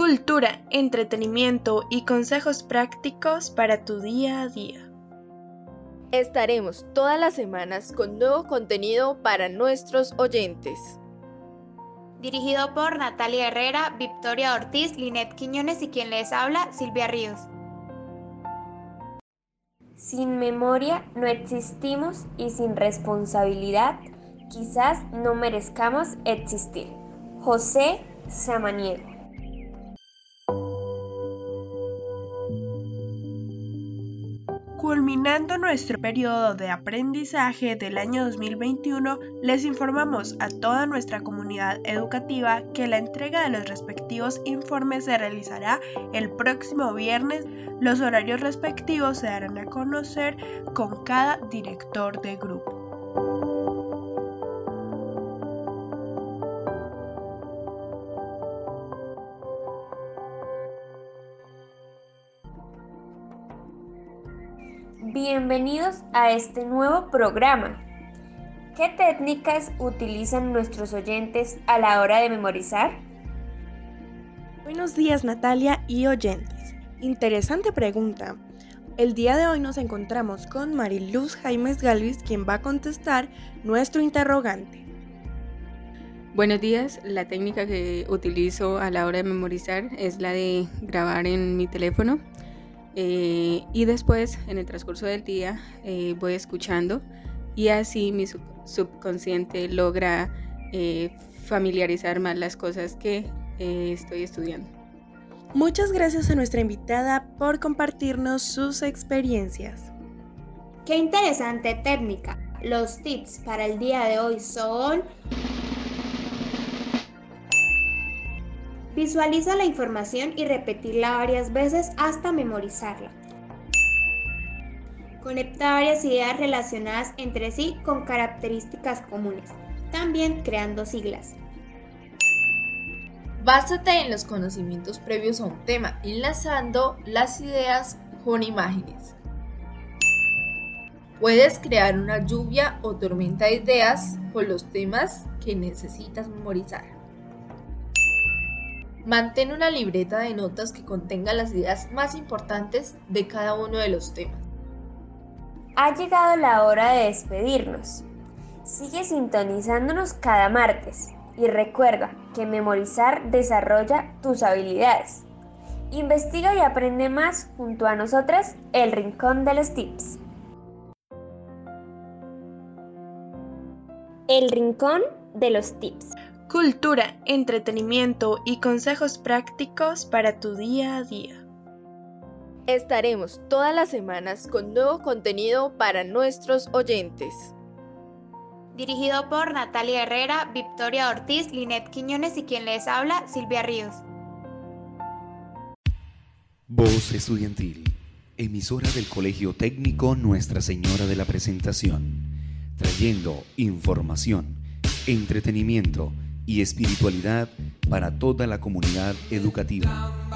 Cultura, entretenimiento y consejos prácticos para tu día a día. Estaremos todas las semanas con nuevo contenido para nuestros oyentes. Dirigido por Natalia Herrera, Victoria Ortiz, Linet Quiñones y quien les habla, Silvia Ríos. Sin memoria no existimos y sin responsabilidad quizás no merezcamos existir. José Samaniego. Culminando nuestro periodo de aprendizaje del año 2021, les informamos a toda nuestra comunidad educativa que la entrega de los respectivos informes se realizará el próximo viernes. Los horarios respectivos se darán a conocer con cada director de grupo. Bienvenidos a este nuevo programa. ¿Qué técnicas utilizan nuestros oyentes a la hora de memorizar? Buenos días Natalia y oyentes. Interesante pregunta. El día de hoy nos encontramos con Mariluz Jaimes Galvis, quien va a contestar nuestro interrogante. Buenos días, la técnica que utilizo a la hora de memorizar es la de grabar en mi teléfono eh, y después, en el transcurso del día, eh, voy escuchando y así mi subconsciente logra eh, familiarizar más las cosas que estoy estudiando. Muchas gracias a nuestra invitada por compartirnos sus experiencias. Qué interesante técnica. Los tips para el día de hoy son... Visualiza la información y repetirla varias veces hasta memorizarla. Conecta varias ideas relacionadas entre sí con características comunes, también creando siglas. Básate en los conocimientos previos a un tema, enlazando las ideas con imágenes. Puedes crear una lluvia o tormenta de ideas con los temas que necesitas memorizar. Mantén una libreta de notas que contenga las ideas más importantes de cada uno de los temas. Ha llegado la hora de despedirnos. Sigue sintonizándonos cada martes y recuerda que memorizar desarrolla tus habilidades. Investiga y aprende más junto a nosotras el Rincón de los Tips. El Rincón de los Tips cultura, entretenimiento y consejos prácticos para tu día a día. Estaremos todas las semanas con nuevo contenido para nuestros oyentes. Dirigido por Natalia Herrera, Victoria Ortiz, Linet Quiñones y quien les habla, Silvia Ríos. Voz Estudiantil, emisora del Colegio Técnico Nuestra Señora de la Presentación, trayendo información, entretenimiento y espiritualidad para toda la comunidad educativa.